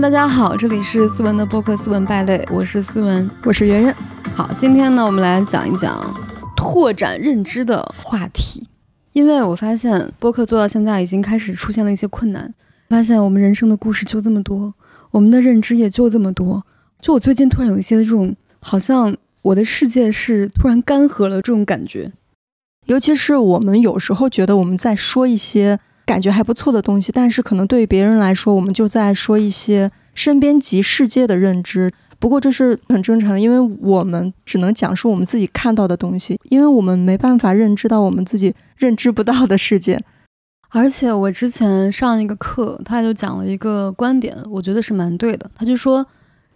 大家好，这里是思文的播客《思文败类》，我是思文，我是圆圆。好，今天呢，我们来讲一讲拓展认知的话题。因为我发现播客做到现在已经开始出现了一些困难，发现我们人生的故事就这么多，我们的认知也就这么多。就我最近突然有一些这种，好像我的世界是突然干涸了这种感觉。尤其是我们有时候觉得我们在说一些感觉还不错的东西，但是可能对于别人来说，我们就在说一些身边及世界的认知。不过这是很正常的，因为我们只能讲述我们自己看到的东西，因为我们没办法认知到我们自己认知不到的世界。而且我之前上一个课，他就讲了一个观点，我觉得是蛮对的。他就说，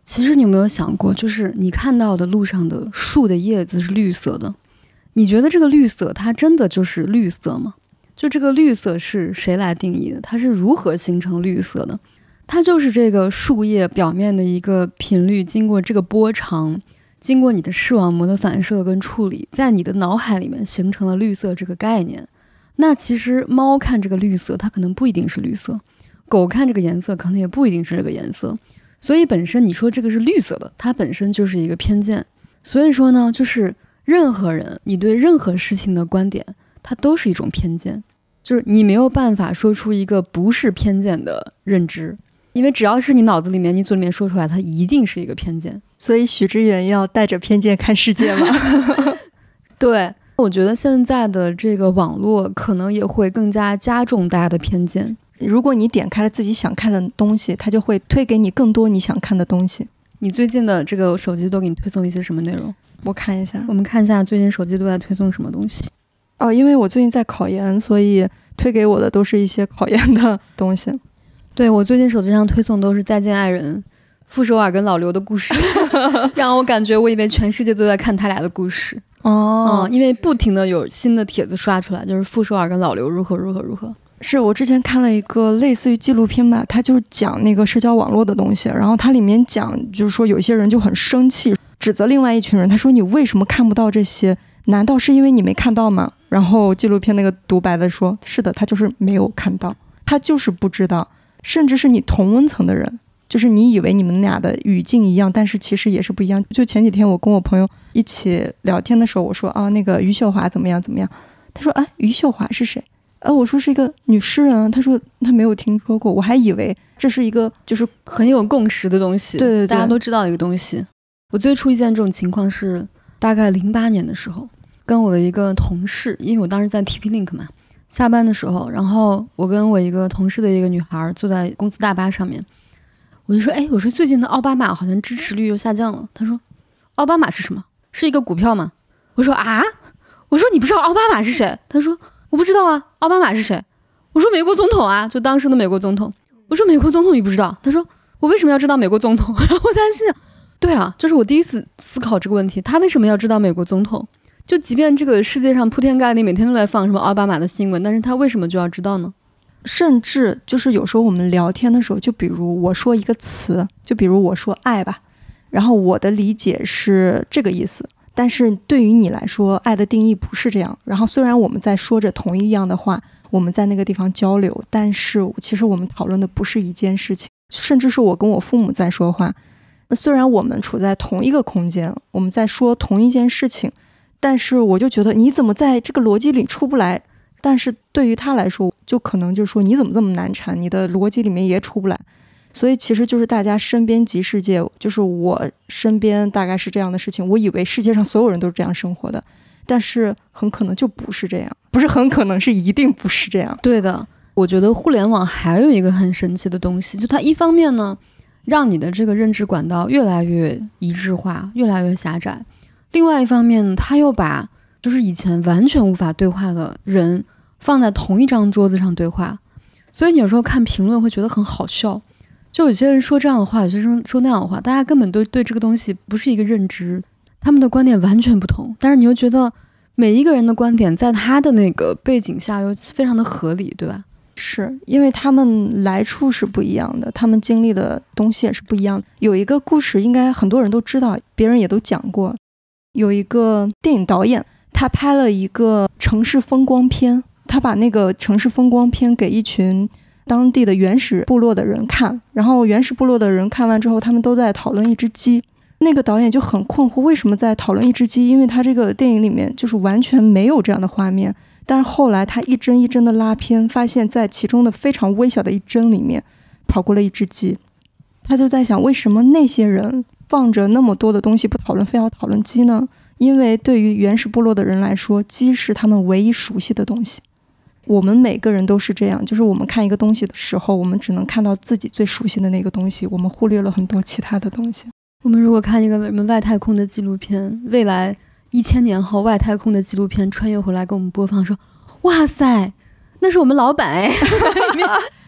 其实你有没有想过，就是你看到的路上的树的叶子是绿色的。你觉得这个绿色它真的就是绿色吗？就这个绿色是谁来定义的？它是如何形成绿色的？它就是这个树叶表面的一个频率，经过这个波长，经过你的视网膜的反射跟处理，在你的脑海里面形成了绿色这个概念。那其实猫看这个绿色，它可能不一定是绿色；狗看这个颜色，可能也不一定是这个颜色。所以本身你说这个是绿色的，它本身就是一个偏见。所以说呢，就是。任何人，你对任何事情的观点，它都是一种偏见，就是你没有办法说出一个不是偏见的认知，因为只要是你脑子里面、你嘴里面说出来，它一定是一个偏见。所以许知远要带着偏见看世界吗？对，我觉得现在的这个网络可能也会更加加重大家的偏见。如果你点开了自己想看的东西，它就会推给你更多你想看的东西。你最近的这个手机都给你推送一些什么内容？我看一下，我们看一下最近手机都在推送什么东西。哦，因为我最近在考研，所以推给我的都是一些考研的东西。对我最近手机上推送都是《再见爱人》、傅首尔跟老刘的故事，让我感觉我以为全世界都在看他俩的故事。哦，因为不停的有新的帖子刷出来，就是傅首尔跟老刘如何如何如何。是我之前看了一个类似于纪录片吧，它就是讲那个社交网络的东西，然后它里面讲就是说有些人就很生气。指责另外一群人，他说：“你为什么看不到这些？难道是因为你没看到吗？”然后纪录片那个独白的说：“是的，他就是没有看到，他就是不知道。甚至是你同温层的人，就是你以为你们俩的语境一样，但是其实也是不一样。就前几天我跟我朋友一起聊天的时候，我说：啊，那个余秀华怎么样怎么样？他说：哎，余秀华是谁？呃，我说是一个女诗人。他说他没有听说过，我还以为这是一个就是很有共识的东西，对对对，大家都知道。一个东西。”我最初遇见这种情况是大概零八年的时候，跟我的一个同事，因为我当时在 TP Link 嘛，下班的时候，然后我跟我一个同事的一个女孩坐在公司大巴上面，我就说，哎，我说最近的奥巴马好像支持率又下降了。他说，奥巴马是什么？是一个股票吗？我说啊，我说你不知道奥巴马是谁？他说我不知道啊，奥巴马是谁？我说美国总统啊，就当时的美国总统。我说美国总统你不知道？他说我为什么要知道美国总统？我担心。对啊，就是我第一次思考这个问题，他为什么要知道美国总统？就即便这个世界上铺天盖地每天都在放什么奥巴马的新闻，但是他为什么就要知道呢？甚至就是有时候我们聊天的时候，就比如我说一个词，就比如我说爱吧，然后我的理解是这个意思，但是对于你来说，爱的定义不是这样。然后虽然我们在说着同一样的话，我们在那个地方交流，但是其实我们讨论的不是一件事情，甚至是我跟我父母在说话。虽然我们处在同一个空间，我们在说同一件事情，但是我就觉得你怎么在这个逻辑里出不来？但是对于他来说，就可能就说你怎么这么难缠？你的逻辑里面也出不来。所以其实就是大家身边即世界，就是我身边大概是这样的事情。我以为世界上所有人都是这样生活的，但是很可能就不是这样，不是很可能是一定不是这样。对的，我觉得互联网还有一个很神奇的东西，就它一方面呢。让你的这个认知管道越来越一致化，越来越狭窄。另外一方面，他又把就是以前完全无法对话的人放在同一张桌子上对话，所以你有时候看评论会觉得很好笑。就有些人说这样的话，有些人说那样的话，大家根本都对这个东西不是一个认知，他们的观点完全不同。但是你又觉得每一个人的观点在他的那个背景下又非常的合理，对吧？是因为他们来处是不一样的，他们经历的东西也是不一样的。有一个故事，应该很多人都知道，别人也都讲过。有一个电影导演，他拍了一个城市风光片，他把那个城市风光片给一群当地的原始部落的人看，然后原始部落的人看完之后，他们都在讨论一只鸡。那个导演就很困惑，为什么在讨论一只鸡？因为他这个电影里面就是完全没有这样的画面。但是后来他一帧一帧的拉片，发现在其中的非常微小的一帧里面，跑过了一只鸡。他就在想，为什么那些人放着那么多的东西不讨论，非要讨论鸡呢？因为对于原始部落的人来说，鸡是他们唯一熟悉的东西。我们每个人都是这样，就是我们看一个东西的时候，我们只能看到自己最熟悉的那个东西，我们忽略了很多其他的东西。我们如果看一个什么外太空的纪录片，未来一千年后外太空的纪录片穿越回来给我们播放，说：“哇塞，那是我们老板哎。”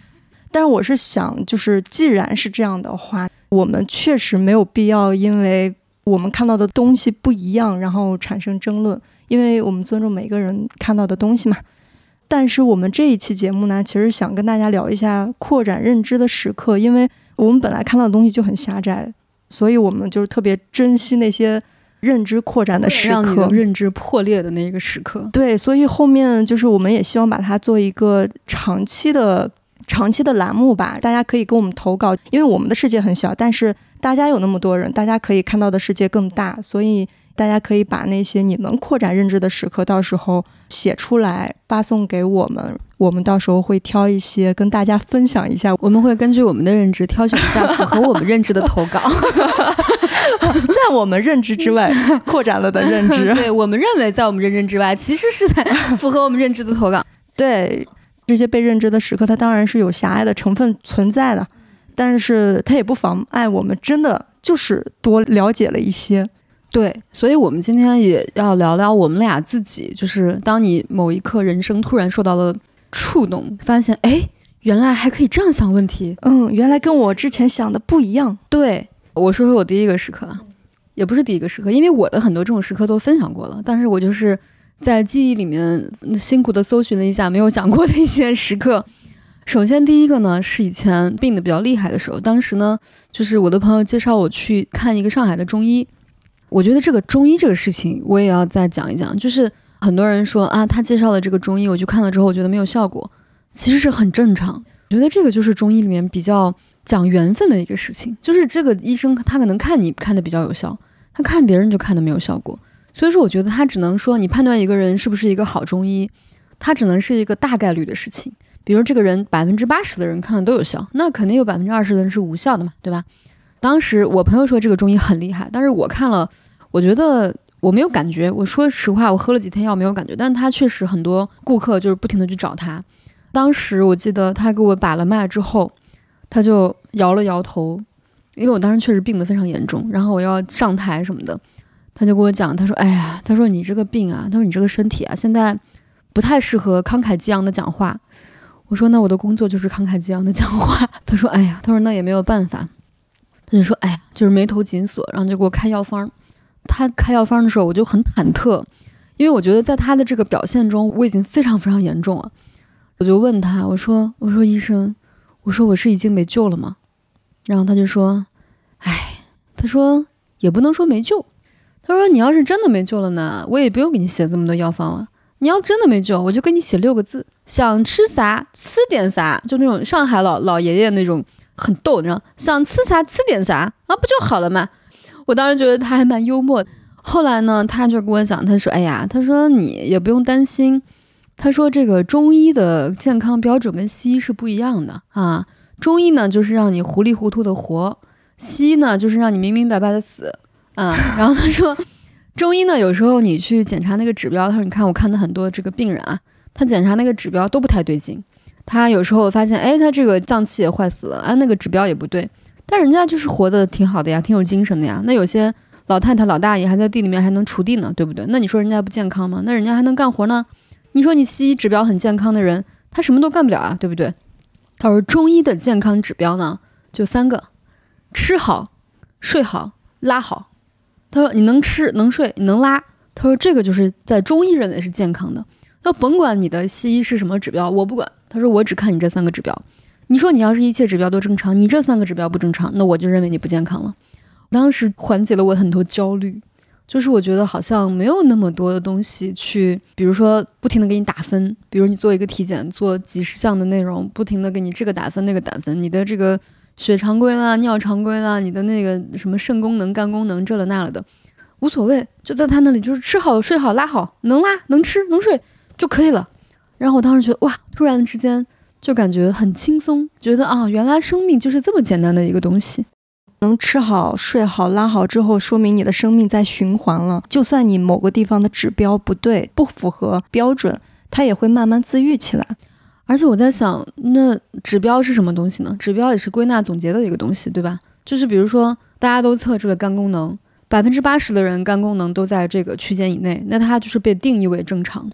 但是我是想，就是既然是这样的话，我们确实没有必要因为我们看到的东西不一样，然后产生争论，因为我们尊重每个人看到的东西嘛。但是我们这一期节目呢，其实想跟大家聊一下扩展认知的时刻，因为我们本来看到的东西就很狭窄，所以我们就是特别珍惜那些认知扩展的时刻，认知破裂的那一个时刻。对，所以后面就是我们也希望把它做一个长期的、长期的栏目吧。大家可以给我们投稿，因为我们的世界很小，但是大家有那么多人，大家可以看到的世界更大，所以。大家可以把那些你们扩展认知的时刻，到时候写出来发送给我们，我们到时候会挑一些跟大家分享一下。我们会根据我们的认知挑选一下符合我们认知的 投稿，在我们认知之外 扩展了的认知。对我们认为在我们认知之外，其实是在符合我们认知的投稿。对这些被认知的时刻，它当然是有狭隘的成分存在的，但是它也不妨碍我们真的就是多了解了一些。对，所以，我们今天也要聊聊我们俩自己。就是当你某一刻人生突然受到了触动，发现，哎，原来还可以这样想问题。嗯，原来跟我之前想的不一样。对，我说说我第一个时刻，也不是第一个时刻，因为我的很多这种时刻都分享过了。但是我就是在记忆里面辛苦的搜寻了一下没有想过的一些时刻。首先，第一个呢是以前病的比较厉害的时候，当时呢就是我的朋友介绍我去看一个上海的中医。我觉得这个中医这个事情，我也要再讲一讲。就是很多人说啊，他介绍了这个中医，我去看了之后，我觉得没有效果，其实是很正常。我觉得这个就是中医里面比较讲缘分的一个事情。就是这个医生他可能看你看的比较有效，他看别人就看的没有效果。所以说，我觉得他只能说你判断一个人是不是一个好中医，他只能是一个大概率的事情。比如这个人百分之八十的人看了都有效，那肯定有百分之二十的人是无效的嘛，对吧？当时我朋友说这个中医很厉害，但是我看了，我觉得我没有感觉。我说实话，我喝了几天药没有感觉，但是他确实很多顾客就是不停的去找他。当时我记得他给我把了脉之后，他就摇了摇头，因为我当时确实病得非常严重，然后我要上台什么的，他就跟我讲，他说：“哎呀，他说你这个病啊，他说你这个身体啊，现在不太适合慷慨激昂的讲话。”我说：“那我的工作就是慷慨激昂的讲话。”他说：“哎呀，他说那也没有办法。”他就说：“哎呀，就是眉头紧锁，然后就给我开药方。他开药方的时候，我就很忐忑，因为我觉得在他的这个表现中，我已经非常非常严重了。我就问他，我说：我说医生，我说我是已经没救了吗？然后他就说：哎，他说也不能说没救。他说你要是真的没救了呢，我也不用给你写这么多药方了。你要真的没救，我就给你写六个字：想吃啥吃点啥，就那种上海老老爷爷那种。”很逗，你知道，想吃啥吃点啥啊，不就好了嘛？我当时觉得他还蛮幽默。后来呢，他就跟我讲，他说：“哎呀，他说你也不用担心，他说这个中医的健康标准跟西医是不一样的啊。中医呢就是让你糊里糊涂的活，西医呢就是让你明明白白的死啊。然后他说，中医呢有时候你去检查那个指标，他说你看我看的很多这个病人啊，他检查那个指标都不太对劲。”他有时候发现，哎，他这个脏器也坏死了，啊，那个指标也不对，但人家就是活得挺好的呀，挺有精神的呀。那有些老太太、老大爷还在地里面还能锄地呢，对不对？那你说人家不健康吗？那人家还能干活呢。你说你西医指标很健康的人，他什么都干不了啊，对不对？他说中医的健康指标呢，就三个：吃好、睡好、拉好。他说你能吃能睡你能拉，他说这个就是在中医认为是健康的。那甭管你的西医是什么指标，我不管。他说：“我只看你这三个指标。你说你要是一切指标都正常，你这三个指标不正常，那我就认为你不健康了。”当时缓解了我很多焦虑。就是我觉得好像没有那么多的东西去，比如说不停的给你打分，比如你做一个体检，做几十项的内容，不停的给你这个打分那个打分，你的这个血常规啦、尿常规啦，你的那个什么肾功能、肝功能这了那了的，无所谓，就在他那里就是吃好、睡好、拉好，能拉能吃能睡就可以了。然后我当时觉得哇，突然之间就感觉很轻松，觉得啊，原来生命就是这么简单的一个东西。能吃好、睡好、拉好之后，说明你的生命在循环了。就算你某个地方的指标不对、不符合标准，它也会慢慢自愈起来。而且我在想，那指标是什么东西呢？指标也是归纳总结的一个东西，对吧？就是比如说，大家都测这个肝功能，百分之八十的人肝功能都在这个区间以内，那它就是被定义为正常。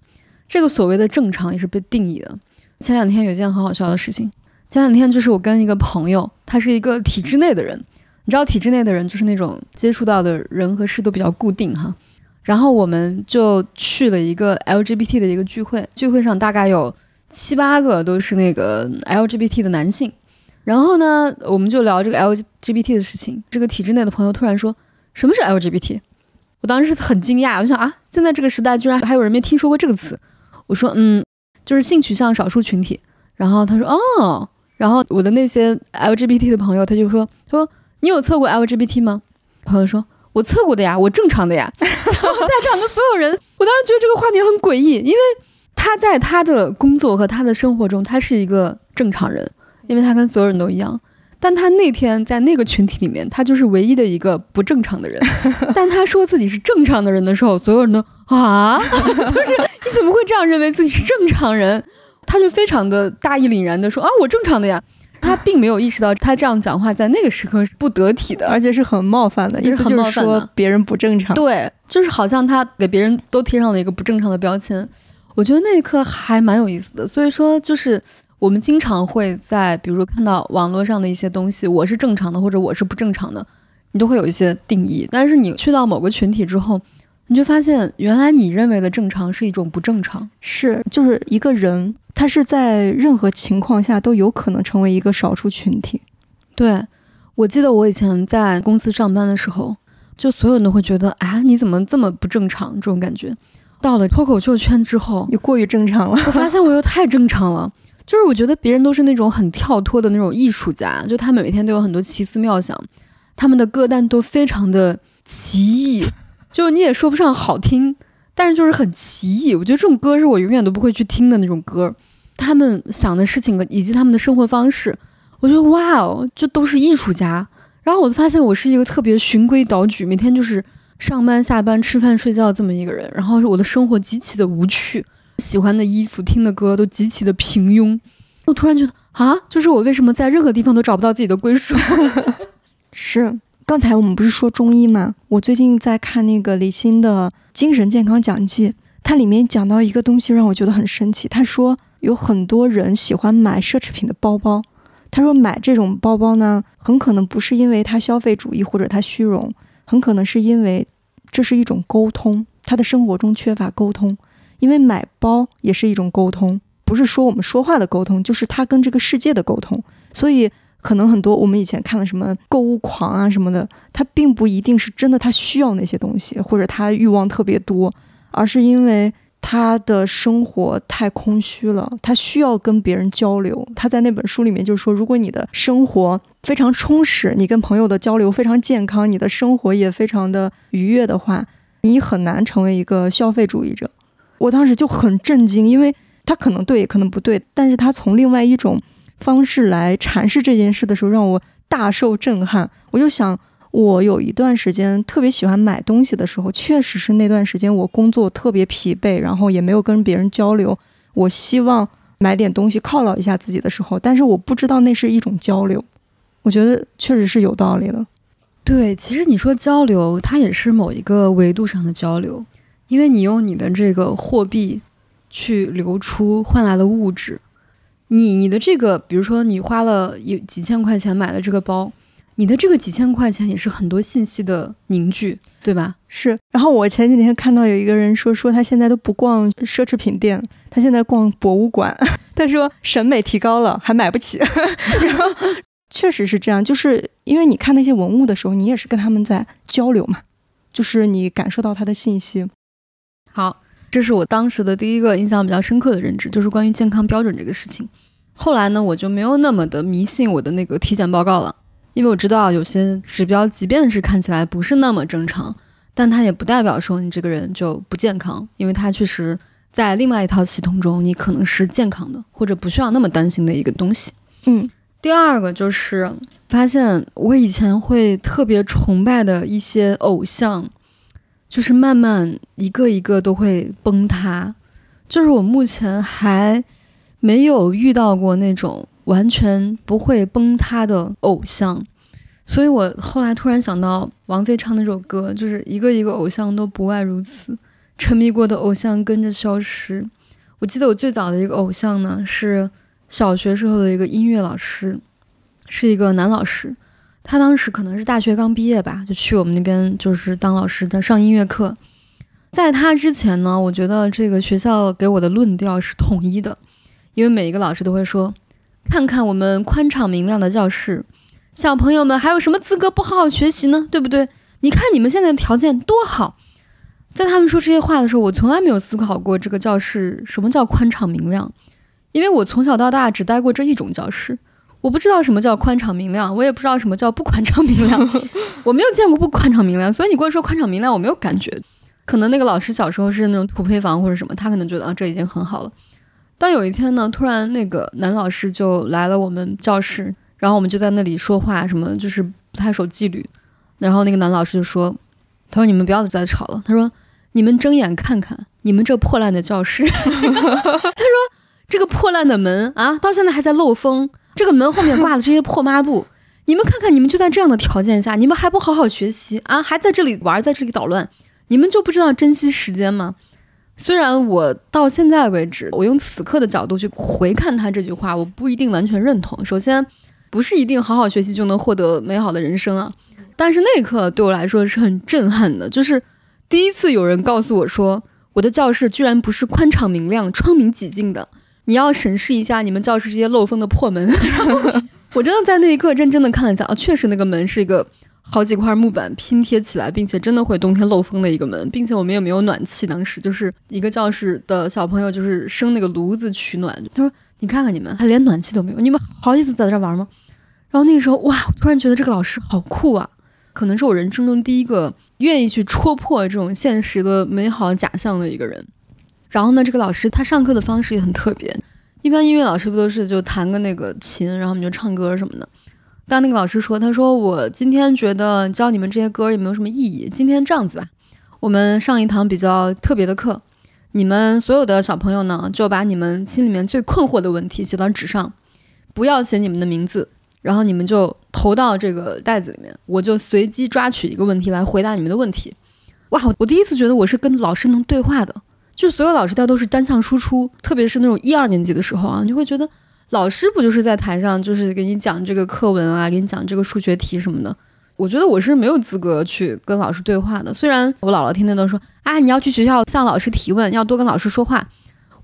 这个所谓的正常也是被定义的。前两天有一件很好笑的事情，前两天就是我跟一个朋友，他是一个体制内的人。你知道体制内的人就是那种接触到的人和事都比较固定哈，然后我们就去了一个 LGBT 的一个聚会，聚会上大概有七八个都是那个 LGBT 的男性，然后呢，我们就聊这个 LGBT 的事情。这个体制内的朋友突然说：“什么是 LGBT？” 我当时很惊讶，我想啊，现在这个时代居然还有人没听说过这个词。我说：“嗯，就是性取向少数群体。”然后他说：“哦。”然后我的那些 LGBT 的朋友他就说：“他说。”你有测过 LGBT 吗？朋友说，我测过的呀，我正常的呀。然后在场的所有人，我当时觉得这个画面很诡异，因为他在他的工作和他的生活中，他是一个正常人，因为他跟所有人都一样。但他那天在那个群体里面，他就是唯一的一个不正常的人。但他说自己是正常的人的时候，所有人都啊，就是你怎么会这样认为自己是正常人？他就非常的大义凛然的说啊，我正常的呀。他并没有意识到，他这样讲话在那个时刻是不得体的，而且是很冒犯的，意思就是说别人不正常。对，就是好像他给别人都贴上了一个不正常的标签。我觉得那一刻还蛮有意思的。所以说，就是我们经常会在，比如说看到网络上的一些东西，我是正常的，或者我是不正常的，你都会有一些定义。但是你去到某个群体之后，你就发现，原来你认为的正常是一种不正常，是就是一个人。他是在任何情况下都有可能成为一个少数群体。对，我记得我以前在公司上班的时候，就所有人都会觉得，啊，你怎么这么不正常？这种感觉。到了脱口秀圈之后，又过于正常了。我发现我又太正常了，就是我觉得别人都是那种很跳脱的那种艺术家，就他们每天都有很多奇思妙想，他们的歌单都非常的奇异，就你也说不上好听。但是就是很奇异，我觉得这种歌是我永远都不会去听的那种歌。他们想的事情以及他们的生活方式，我觉得哇哦，这都是艺术家。然后我就发现我是一个特别循规蹈矩，每天就是上班、下班、吃饭、睡觉这么一个人。然后我的生活极其的无趣，喜欢的衣服、听的歌都极其的平庸。我突然觉得啊，就是我为什么在任何地方都找不到自己的归属？是。刚才我们不是说中医吗？我最近在看那个李欣的精神健康讲记，它里面讲到一个东西让我觉得很神奇。他说有很多人喜欢买奢侈品的包包，他说买这种包包呢，很可能不是因为他消费主义或者他虚荣，很可能是因为这是一种沟通，他的生活中缺乏沟通，因为买包也是一种沟通，不是说我们说话的沟通，就是他跟这个世界的沟通，所以。可能很多我们以前看的什么购物狂啊什么的，他并不一定是真的他需要那些东西，或者他欲望特别多，而是因为他的生活太空虚了，他需要跟别人交流。他在那本书里面就说，如果你的生活非常充实，你跟朋友的交流非常健康，你的生活也非常的愉悦的话，你很难成为一个消费主义者。我当时就很震惊，因为他可能对，也可能不对，但是他从另外一种。方式来阐释这件事的时候，让我大受震撼。我就想，我有一段时间特别喜欢买东西的时候，确实是那段时间我工作特别疲惫，然后也没有跟别人交流。我希望买点东西犒劳一下自己的时候，但是我不知道那是一种交流。我觉得确实是有道理的。对，其实你说交流，它也是某一个维度上的交流，因为你用你的这个货币去流出换来了物质。你你的这个，比如说你花了有几千块钱买了这个包，你的这个几千块钱也是很多信息的凝聚，对吧？是。然后我前几天看到有一个人说，说他现在都不逛奢侈品店，他现在逛博物馆。他说审美提高了，还买不起。然后确实是这样，就是因为你看那些文物的时候，你也是跟他们在交流嘛。就是你感受到他的信息。好，这是我当时的第一个印象比较深刻的认知，就是关于健康标准这个事情。后来呢，我就没有那么的迷信我的那个体检报告了，因为我知道有些指标，即便是看起来不是那么正常，但它也不代表说你这个人就不健康，因为它确实在另外一套系统中，你可能是健康的，或者不需要那么担心的一个东西。嗯，第二个就是发现我以前会特别崇拜的一些偶像，就是慢慢一个一个都会崩塌，就是我目前还。没有遇到过那种完全不会崩塌的偶像，所以我后来突然想到王菲唱那首歌，就是一个一个偶像都不外如此，沉迷过的偶像跟着消失。我记得我最早的一个偶像呢，是小学时候的一个音乐老师，是一个男老师，他当时可能是大学刚毕业吧，就去我们那边就是当老师的上音乐课。在他之前呢，我觉得这个学校给我的论调是统一的。因为每一个老师都会说：“看看我们宽敞明亮的教室，小朋友们还有什么资格不好好学习呢？对不对？你看你们现在的条件多好。”在他们说这些话的时候，我从来没有思考过这个教室什么叫宽敞明亮，因为我从小到大只待过这一种教室，我不知道什么叫宽敞明亮，我也不知道什么叫不宽敞明亮，我没有见过不宽敞明亮，所以你跟我说宽敞明亮，我没有感觉。可能那个老师小时候是那种土坯房或者什么，他可能觉得啊这已经很好了。但有一天呢，突然那个男老师就来了我们教室，然后我们就在那里说话，什么就是不太守纪律。然后那个男老师就说：“他说你们不要再吵了。他说你们睁眼看看，你们这破烂的教室。他说这个破烂的门啊，到现在还在漏风。这个门后面挂的这些破抹布，你们看看，你们就在这样的条件下，你们还不好好学习啊，还在这里玩，在这里捣乱，你们就不知道珍惜时间吗？”虽然我到现在为止，我用此刻的角度去回看他这句话，我不一定完全认同。首先，不是一定好好学习就能获得美好的人生啊。但是那一刻对我来说是很震撼的，就是第一次有人告诉我说，我的教室居然不是宽敞明亮、窗明几净的。你要审视一下你们教室这些漏风的破门。我真的在那一刻认真的看了一下啊，确实那个门是一个。好几块木板拼贴起来，并且真的会冬天漏风的一个门，并且我们也没有暖气。当时就是一个教室的小朋友，就是生那个炉子取暖。他说：“你看看你们，还连暖气都没有，你们好意思在这玩吗？”然后那个时候，哇，我突然觉得这个老师好酷啊！可能是我人生中第一个愿意去戳破这种现实的美好假象的一个人。然后呢，这个老师他上课的方式也很特别。一般音乐老师不都是就弹个那个琴，然后我们就唱歌什么的。但那个老师说：“他说我今天觉得教你们这些歌也没有什么意义。今天这样子吧，我们上一堂比较特别的课，你们所有的小朋友呢，就把你们心里面最困惑的问题写到纸上，不要写你们的名字，然后你们就投到这个袋子里面，我就随机抓取一个问题来回答你们的问题。哇，我第一次觉得我是跟老师能对话的，就是所有老师他都是单向输出，特别是那种一二年级的时候啊，你就会觉得。”老师不就是在台上，就是给你讲这个课文啊，给你讲这个数学题什么的。我觉得我是没有资格去跟老师对话的。虽然我姥姥天天都说啊，你要去学校向老师提问，要多跟老师说话。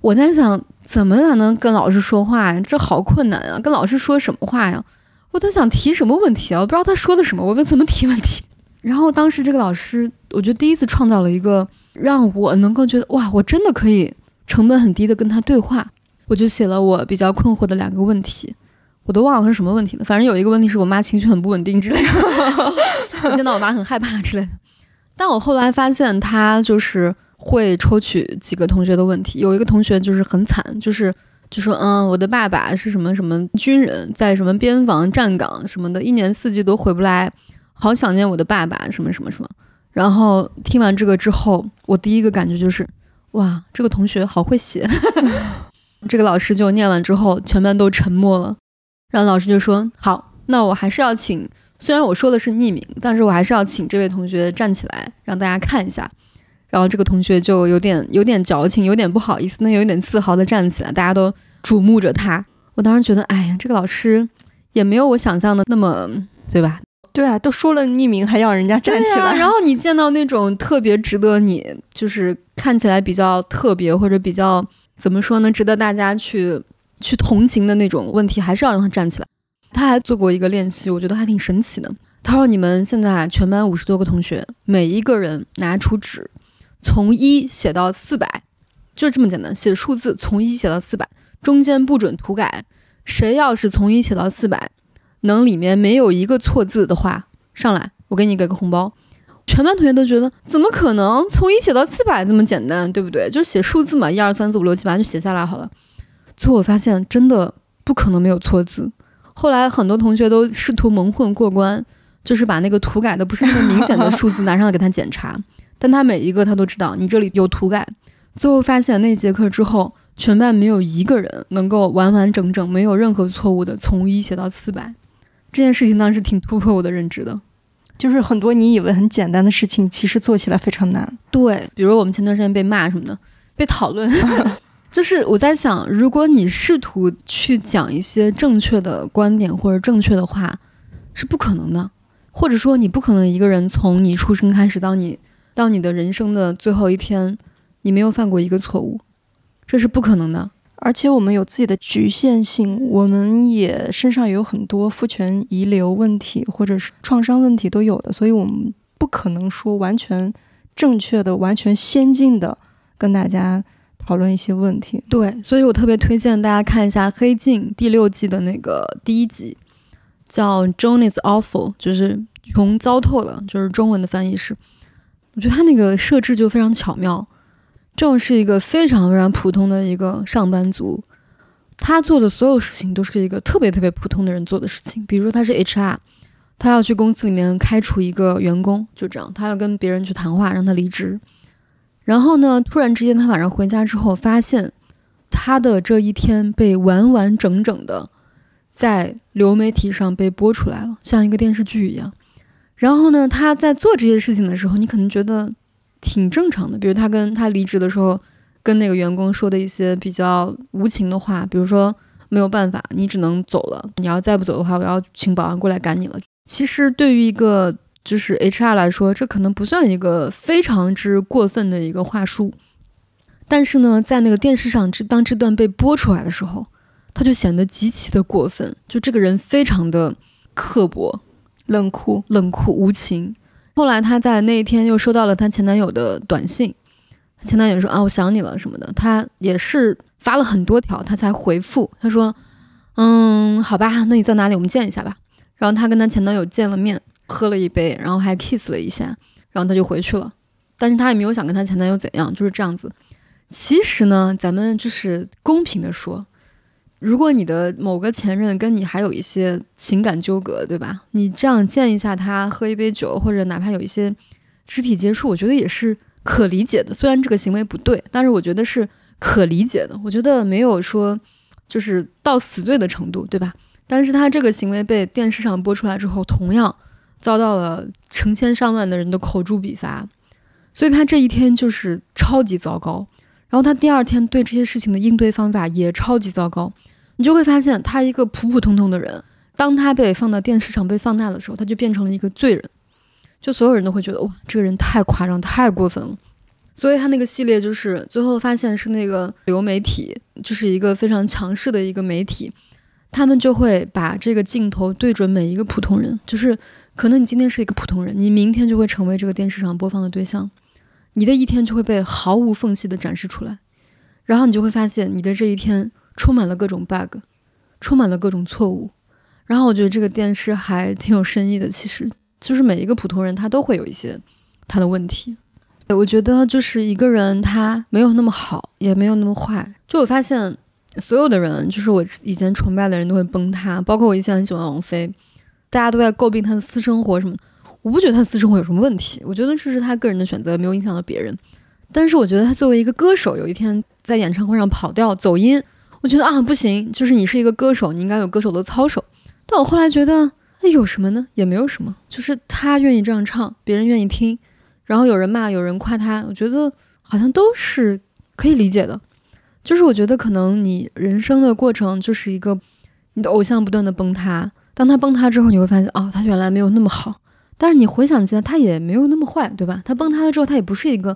我在想，怎么才能跟老师说话呀？这好困难啊！跟老师说什么话呀？我在想提什么问题啊？我不知道他说的什么，我问怎么提问题。然后当时这个老师，我觉得第一次创造了一个让我能够觉得哇，我真的可以成本很低的跟他对话。我就写了我比较困惑的两个问题，我都忘了是什么问题了。反正有一个问题是我妈情绪很不稳定之类的，我见到我妈很害怕之类的。但我后来发现，他就是会抽取几个同学的问题。有一个同学就是很惨，就是就说嗯，我的爸爸是什么什么军人，在什么边防站岗什么的，一年四季都回不来，好想念我的爸爸什么什么什么。然后听完这个之后，我第一个感觉就是，哇，这个同学好会写。这个老师就念完之后，全班都沉默了。然后老师就说：“好，那我还是要请，虽然我说的是匿名，但是我还是要请这位同学站起来，让大家看一下。”然后这个同学就有点有点矫情，有点不好意思，那有点自豪的站起来，大家都瞩目着他。我当时觉得，哎呀，这个老师也没有我想象的那么，对吧？对啊，都说了匿名，还让人家站起来。然后你见到那种特别值得你，就是看起来比较特别或者比较。怎么说呢？值得大家去去同情的那种问题，还是要让他站起来。他还做过一个练习，我觉得还挺神奇的。他说：“你们现在全班五十多个同学，每一个人拿出纸，从一写到四百，就这么简单，写数字从一写到四百，中间不准涂改。谁要是从一写到四百，能里面没有一个错字的话，上来，我给你给个红包。”全班同学都觉得怎么可能从一写到四百这么简单，对不对？就是写数字嘛，一二三四五六七八就写下来好了。最后我发现真的不可能没有错字。后来很多同学都试图蒙混过关，就是把那个涂改的不是那么明显的数字拿上来给他检查，但他每一个他都知道你这里有涂改。最后发现那节课之后，全班没有一个人能够完完整整没有任何错误的从一写到四百。这件事情当时挺突破我的认知的。就是很多你以为很简单的事情，其实做起来非常难。对，比如我们前段时间被骂什么的，被讨论，就是我在想，如果你试图去讲一些正确的观点或者正确的话，是不可能的。或者说，你不可能一个人从你出生开始到你到你的人生的最后一天，你没有犯过一个错误，这是不可能的。而且我们有自己的局限性，我们也身上也有很多父权遗留问题或者是创伤问题都有的，所以我们不可能说完全正确的、完全先进的跟大家讨论一些问题。对，所以我特别推荐大家看一下《黑镜》第六季的那个第一集，叫《John is Awful》，就是穷糟透了，就是中文的翻译是。我觉得他那个设置就非常巧妙。这种是一个非常非常普通的一个上班族，他做的所有事情都是一个特别特别普通的人做的事情。比如说他是 HR，他要去公司里面开除一个员工，就这样，他要跟别人去谈话让他离职。然后呢，突然之间他晚上回家之后，发现他的这一天被完完整整的在流媒体上被播出来了，像一个电视剧一样。然后呢，他在做这些事情的时候，你可能觉得。挺正常的，比如他跟他离职的时候，跟那个员工说的一些比较无情的话，比如说没有办法，你只能走了，你要再不走的话，我要请保安过来赶你了。其实对于一个就是 HR 来说，这可能不算一个非常之过分的一个话术，但是呢，在那个电视上，这当这段被播出来的时候，他就显得极其的过分，就这个人非常的刻薄、冷酷、冷酷无情。后来她在那一天又收到了她前男友的短信，前男友说啊我想你了什么的，她也是发了很多条，她才回复。她说，嗯，好吧，那你在哪里？我们见一下吧。然后她跟她前男友见了面，喝了一杯，然后还 kiss 了一下，然后她就回去了。但是她也没有想跟她前男友怎样，就是这样子。其实呢，咱们就是公平的说。如果你的某个前任跟你还有一些情感纠葛，对吧？你这样见一下他，喝一杯酒，或者哪怕有一些肢体接触，我觉得也是可理解的。虽然这个行为不对，但是我觉得是可理解的。我觉得没有说就是到死罪的程度，对吧？但是他这个行为被电视上播出来之后，同样遭到了成千上万的人的口诛笔伐，所以他这一天就是超级糟糕。然后他第二天对这些事情的应对方法也超级糟糕。你就会发现，他一个普普通通的人，当他被放到电视上被放大的时候，他就变成了一个罪人，就所有人都会觉得哇，这个人太夸张、太过分了。所以他那个系列就是最后发现是那个流媒体，就是一个非常强势的一个媒体，他们就会把这个镜头对准每一个普通人，就是可能你今天是一个普通人，你明天就会成为这个电视上播放的对象，你的一天就会被毫无缝隙的展示出来，然后你就会发现你的这一天。充满了各种 bug，充满了各种错误，然后我觉得这个电视还挺有深意的。其实就是每一个普通人他都会有一些他的问题。我觉得就是一个人他没有那么好，也没有那么坏。就我发现所有的人，就是我以前崇拜的人都会崩塌，包括我以前很喜欢王菲，大家都在诟病她的私生活什么的。我不觉得他私生活有什么问题，我觉得这是他个人的选择，没有影响到别人。但是我觉得他作为一个歌手，有一天在演唱会上跑调走音。我觉得啊不行，就是你是一个歌手，你应该有歌手的操守。但我后来觉得，那有什么呢？也没有什么，就是他愿意这样唱，别人愿意听，然后有人骂，有人夸他，我觉得好像都是可以理解的。就是我觉得可能你人生的过程就是一个你的偶像不断的崩塌，当他崩塌之后，你会发现哦，他原来没有那么好。但是你回想起来，他也没有那么坏，对吧？他崩塌了之后，他也不是一个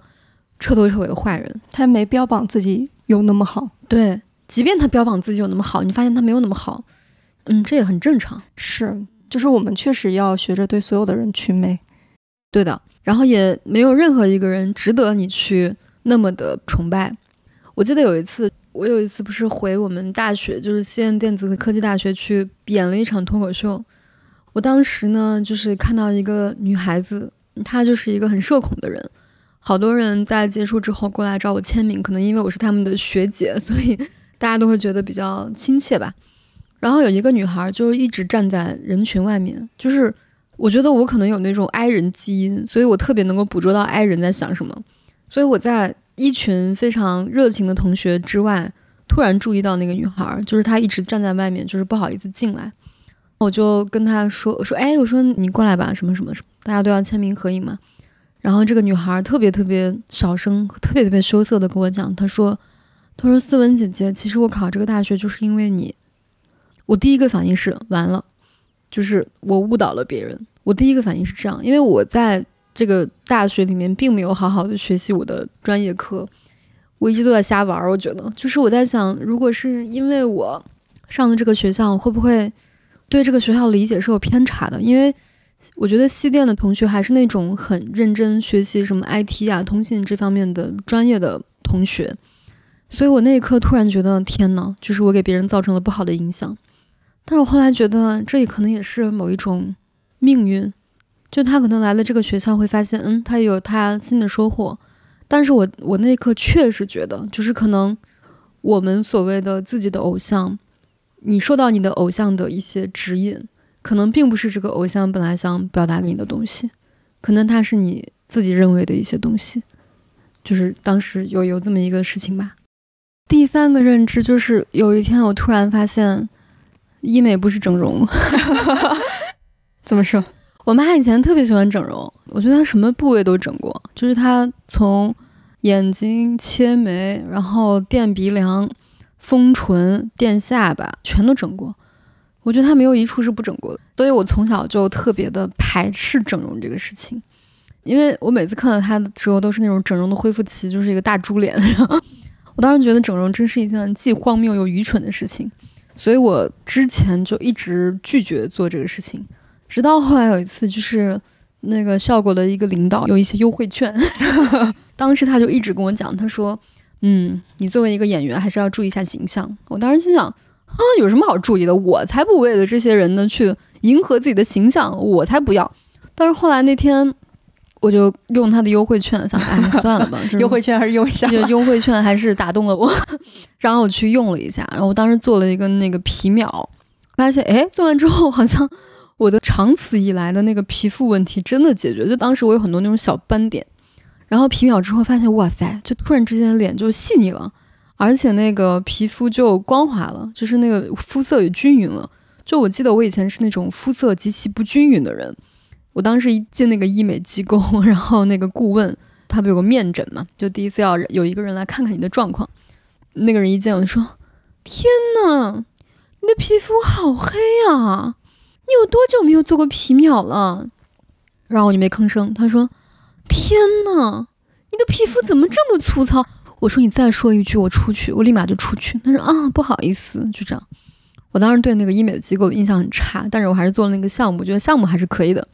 彻头彻尾的坏人，他没标榜自己有那么好，对。即便他标榜自己有那么好，你发现他没有那么好，嗯，这也很正常。是，就是我们确实要学着对所有的人祛魅。对的，然后也没有任何一个人值得你去那么的崇拜。我记得有一次，我有一次不是回我们大学，就是西安电子科技大学去演了一场脱口秀。我当时呢，就是看到一个女孩子，她就是一个很社恐的人，好多人在结束之后过来找我签名，可能因为我是他们的学姐，所以大家都会觉得比较亲切吧。然后有一个女孩就一直站在人群外面，就是我觉得我可能有那种 I 人基因，所以我特别能够捕捉到 I 人在想什么，所以我在。一群非常热情的同学之外，突然注意到那个女孩，就是她一直站在外面，就是不好意思进来。我就跟她说：“我说，哎，我说你过来吧，什么什么什么，大家都要签名合影嘛。”然后这个女孩特别特别小声，特别特别羞涩的跟我讲：“她说，她说思文姐姐，其实我考这个大学就是因为你。”我第一个反应是完了，就是我误导了别人。我第一个反应是这样，因为我在。这个大学里面并没有好好的学习我的专业课，我一直都在瞎玩。我觉得，就是我在想，如果是因为我上了这个学校，会不会对这个学校理解是有偏差的？因为我觉得西电的同学还是那种很认真学习什么 IT 啊、通信这方面的专业的同学，所以我那一刻突然觉得，天呐，就是我给别人造成了不好的影响。但是我后来觉得，这也可能也是某一种命运。就他可能来了这个学校，会发现，嗯，他有他新的收获。但是我我那一刻确实觉得，就是可能我们所谓的自己的偶像，你受到你的偶像的一些指引，可能并不是这个偶像本来想表达给你的东西，可能他是你自己认为的一些东西。就是当时有有这么一个事情吧。第三个认知就是有一天我突然发现，医美不是整容，怎么说？我妈以前特别喜欢整容，我觉得她什么部位都整过，就是她从眼睛切眉，然后垫鼻梁、丰唇、垫下巴，全都整过。我觉得他没有一处是不整过的，所以我从小就特别的排斥整容这个事情，因为我每次看到他的时候都是那种整容的恢复期，就是一个大猪脸。我当时觉得整容真是一件既荒谬又愚蠢的事情，所以我之前就一直拒绝做这个事情。直到后来有一次，就是那个效果的一个领导有一些优惠券，当时他就一直跟我讲，他说：“嗯，你作为一个演员，还是要注意一下形象。”我当时心想：“啊，有什么好注意的？我才不为了这些人呢去迎合自己的形象，我才不要。”但是后来那天，我就用他的优惠券，想，哎，算了吧，优惠券还是用一下。优惠券还是打动了我，然后我去用了一下，然后我当时做了一个那个皮秒，发现，哎，做完之后好像。我的长此以来的那个皮肤问题真的解决，就当时我有很多那种小斑点，然后皮秒之后发现，哇塞，就突然之间脸就细腻了，而且那个皮肤就光滑了，就是那个肤色也均匀了。就我记得我以前是那种肤色极其不均匀的人，我当时一进那个医美机构，然后那个顾问他不有个面诊嘛，就第一次要有一个人来看看你的状况，那个人一见我就说：“天呐，你的皮肤好黑啊！”你有多久没有做过皮秒了？然后我就没吭声。他说：“天哪，你的皮肤怎么这么粗糙？”我说：“你再说一句，我出去，我立马就出去。”他说：“啊，不好意思，就这样。”我当时对那个医美的机构印象很差，但是我还是做了那个项目，觉得项目还是可以的。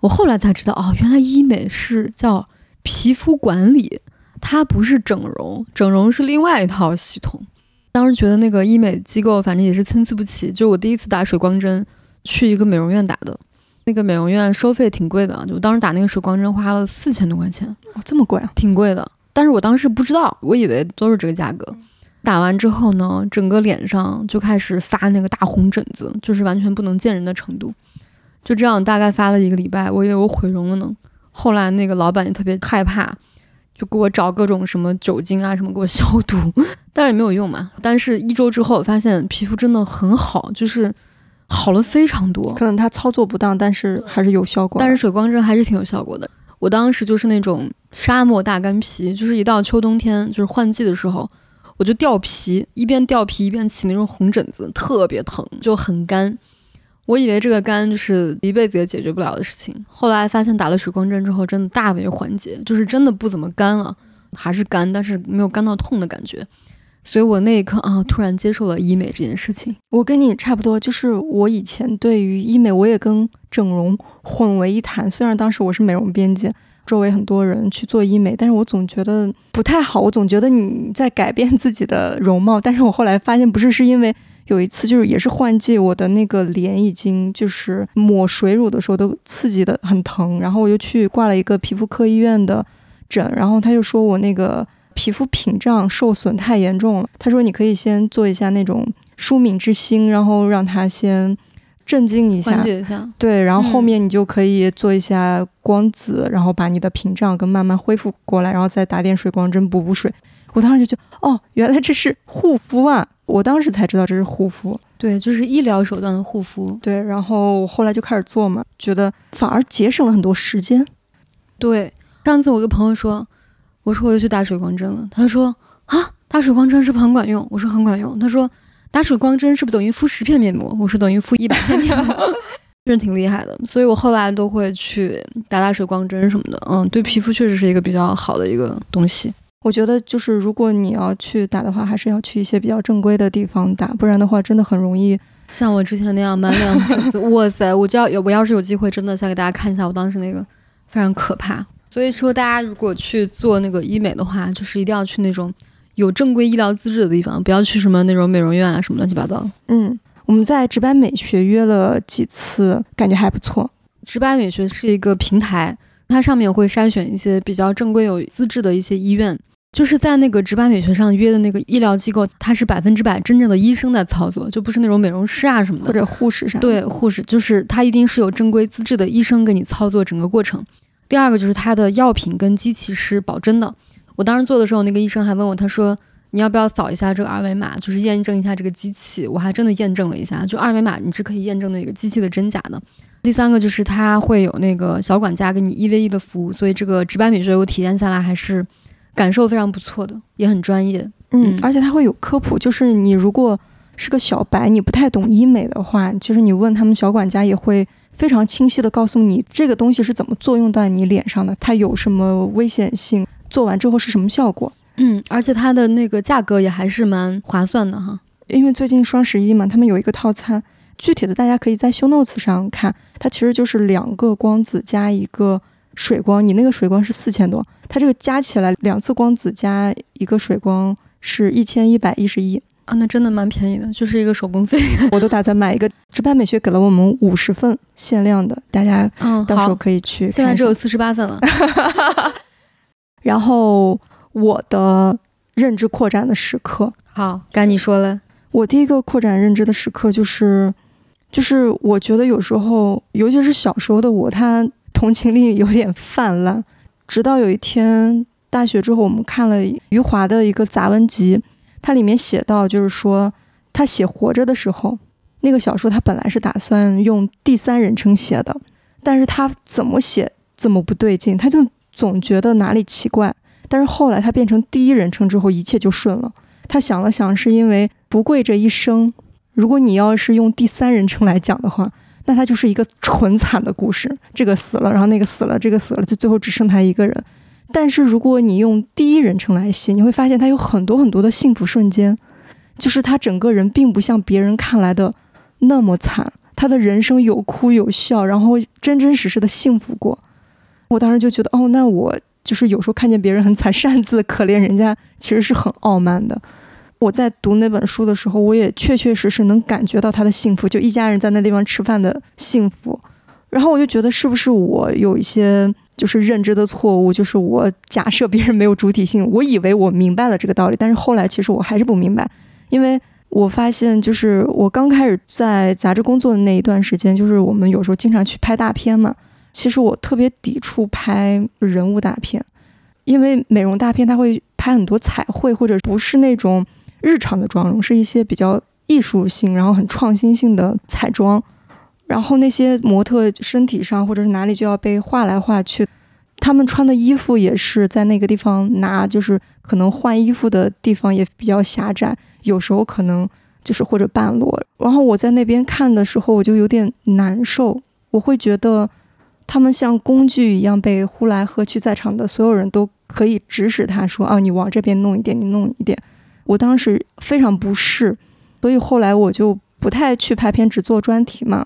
我后来才知道，哦，原来医美是叫皮肤管理，它不是整容，整容是另外一套系统。当时觉得那个医美机构反正也是参差不齐。就我第一次打水光针。去一个美容院打的，那个美容院收费挺贵的，就当时打那个水光针花了四千多块钱，哦，这么贵啊，挺贵的。但是我当时不知道，我以为都是这个价格。打完之后呢，整个脸上就开始发那个大红疹子，就是完全不能见人的程度。就这样大概发了一个礼拜，我以为我毁容了呢。后来那个老板也特别害怕，就给我找各种什么酒精啊什么给我消毒，但是也没有用嘛。但是一周之后发现皮肤真的很好，就是。好了非常多，可能他操作不当，但是还是有效果。但是水光针还是挺有效果的。我当时就是那种沙漠大干皮，就是一到秋冬天，就是换季的时候，我就掉皮，一边掉皮一边起那种红疹子，特别疼，就很干。我以为这个干就是一辈子也解决不了的事情，后来发现打了水光针之后，真的大为缓解，就是真的不怎么干了，还是干，但是没有干到痛的感觉。所以我那一刻啊，突然接受了医美这件事情。我跟你差不多，就是我以前对于医美，我也跟整容混为一谈。虽然当时我是美容编辑，周围很多人去做医美，但是我总觉得不太好。我总觉得你在改变自己的容貌，但是我后来发现不是，是因为有一次就是也是换季，我的那个脸已经就是抹水乳的时候都刺激的很疼，然后我就去挂了一个皮肤科医院的诊，然后他就说我那个。皮肤屏障受损太严重了，他说你可以先做一下那种舒敏之星，然后让它先镇静一下，缓解一下。对，然后后面你就可以做一下光子，然后把你的屏障跟慢慢恢复过来，然后再打点水光针补补水。我当时就觉得，哦，原来这是护肤啊！我当时才知道这是护肤，对，就是医疗手段的护肤。对，然后后来就开始做嘛，觉得反而节省了很多时间。对，上次我跟朋友说。我说我又去打水光针了。他说啊，打水光针是不是很管用？我说很管用。他说打水光针是不是等于敷十片面膜？我说等于敷一百片面膜，确实挺厉害的。所以我后来都会去打打水光针什么的。嗯，对皮肤确实是一个比较好的一个东西。我觉得就是如果你要去打的话，还是要去一些比较正规的地方打，不然的话真的很容易像我之前那样满脸疹子。哇塞，我就要有我要是有机会，真的再给大家看一下我当时那个非常可怕。所以说，大家如果去做那个医美的话，就是一定要去那种有正规医疗资质的地方，不要去什么那种美容院啊，什么乱七八糟。嗯，我们在直白美学约了几次，感觉还不错。直白美学是一个平台，它上面会筛选一些比较正规有资质的一些医院。就是在那个直白美学上约的那个医疗机构，它是百分之百真正的医生在操作，就不是那种美容师啊什么的，或者护士啥。对，护士就是他一定是有正规资质的医生给你操作整个过程。第二个就是它的药品跟机器是保真的。我当时做的时候，那个医生还问我，他说你要不要扫一下这个二维码，就是验证一下这个机器。我还真的验证了一下，就二维码你是可以验证那个机器的真假的。第三个就是它会有那个小管家给你一 v 一的服务，所以这个直白美学我体验下来还是感受非常不错的，也很专业。嗯，而且它会有科普，就是你如果是个小白，你不太懂医美的话，就是你问他们小管家也会。非常清晰的告诉你这个东西是怎么作用在你脸上的，它有什么危险性，做完之后是什么效果。嗯，而且它的那个价格也还是蛮划算的哈。因为最近双十一嘛，他们有一个套餐，具体的大家可以在修 notes 上看，它其实就是两个光子加一个水光，你那个水光是四千多，它这个加起来两次光子加一个水光是一千一百一十一。啊，那真的蛮便宜的，就是一个手工费。我都打算买一个。直拍美学给了我们五十份限量的，大家到时候可以去。现在只有四十八份了。然后我的认知扩展的时刻，好，该你说了。我第一个扩展认知的时刻就是，就是我觉得有时候，尤其是小时候的我，他同情力有点泛滥。直到有一天大学之后，我们看了余华的一个杂文集。它里面写到，就是说他写活着的时候，那个小说他本来是打算用第三人称写的，但是他怎么写怎么不对劲，他就总觉得哪里奇怪。但是后来他变成第一人称之后，一切就顺了。他想了想，是因为不贵这一生，如果你要是用第三人称来讲的话，那他就是一个纯惨的故事。这个死了，然后那个死了，这个死了，就最后只剩他一个人。但是如果你用第一人称来写，你会发现他有很多很多的幸福瞬间，就是他整个人并不像别人看来的那么惨，他的人生有哭有笑，然后真真实实的幸福过。我当时就觉得，哦，那我就是有时候看见别人很惨，擅自可怜人家，其实是很傲慢的。我在读那本书的时候，我也确确实实能感觉到他的幸福，就一家人在那地方吃饭的幸福。然后我就觉得，是不是我有一些。就是认知的错误，就是我假设别人没有主体性，我以为我明白了这个道理，但是后来其实我还是不明白，因为我发现，就是我刚开始在杂志工作的那一段时间，就是我们有时候经常去拍大片嘛，其实我特别抵触拍人物大片，因为美容大片它会拍很多彩绘，或者不是那种日常的妆容，是一些比较艺术性，然后很创新性的彩妆。然后那些模特身体上或者是哪里就要被画来画去，他们穿的衣服也是在那个地方拿，就是可能换衣服的地方也比较狭窄，有时候可能就是或者半裸。然后我在那边看的时候，我就有点难受，我会觉得他们像工具一样被呼来喝去，在场的所有人都可以指使他说啊，你往这边弄一点，你弄一点。我当时非常不适，所以后来我就不太去拍片，只做专题嘛。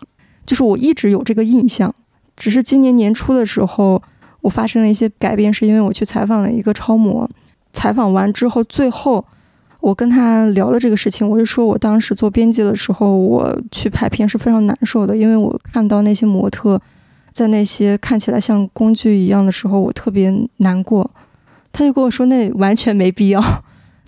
就是我一直有这个印象，只是今年年初的时候，我发生了一些改变，是因为我去采访了一个超模。采访完之后，最后我跟他聊了这个事情，我就说我当时做编辑的时候，我去拍片是非常难受的，因为我看到那些模特在那些看起来像工具一样的时候，我特别难过。他就跟我说，那完全没必要。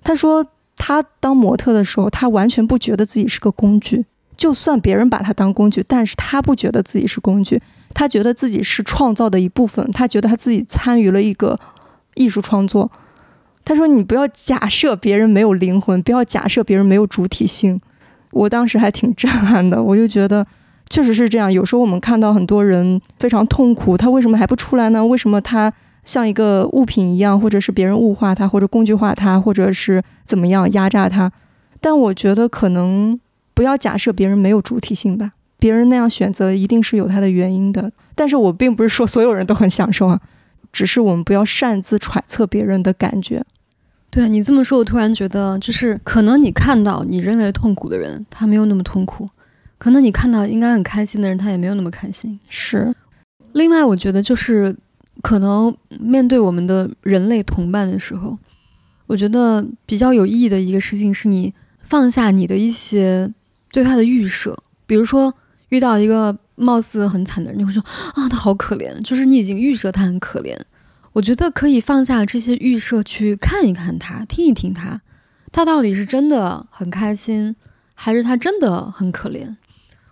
他说他当模特的时候，他完全不觉得自己是个工具，就算别人把他当工具，但是他不觉得自己是工具，他觉得自己是创造的一部分，他觉得他自己参与了一个艺术创作。他说：“你不要假设别人没有灵魂，不要假设别人没有主体性。”我当时还挺震撼的，我就觉得确实是这样。有时候我们看到很多人非常痛苦，他为什么还不出来呢？为什么他像一个物品一样，或者是别人物化他，或者工具化他，或者是怎么样压榨他？但我觉得可能不要假设别人没有主体性吧。别人那样选择一定是有他的原因的。但是我并不是说所有人都很享受啊，只是我们不要擅自揣测别人的感觉。对你这么说，我突然觉得，就是可能你看到你认为痛苦的人，他没有那么痛苦；可能你看到应该很开心的人，他也没有那么开心。是。另外，我觉得就是可能面对我们的人类同伴的时候，我觉得比较有意义的一个事情是你放下你的一些对他的预设，比如说遇到一个貌似很惨的人，你会说啊，他好可怜，就是你已经预设他很可怜。我觉得可以放下这些预设，去看一看他，听一听他，他到底是真的很开心，还是他真的很可怜？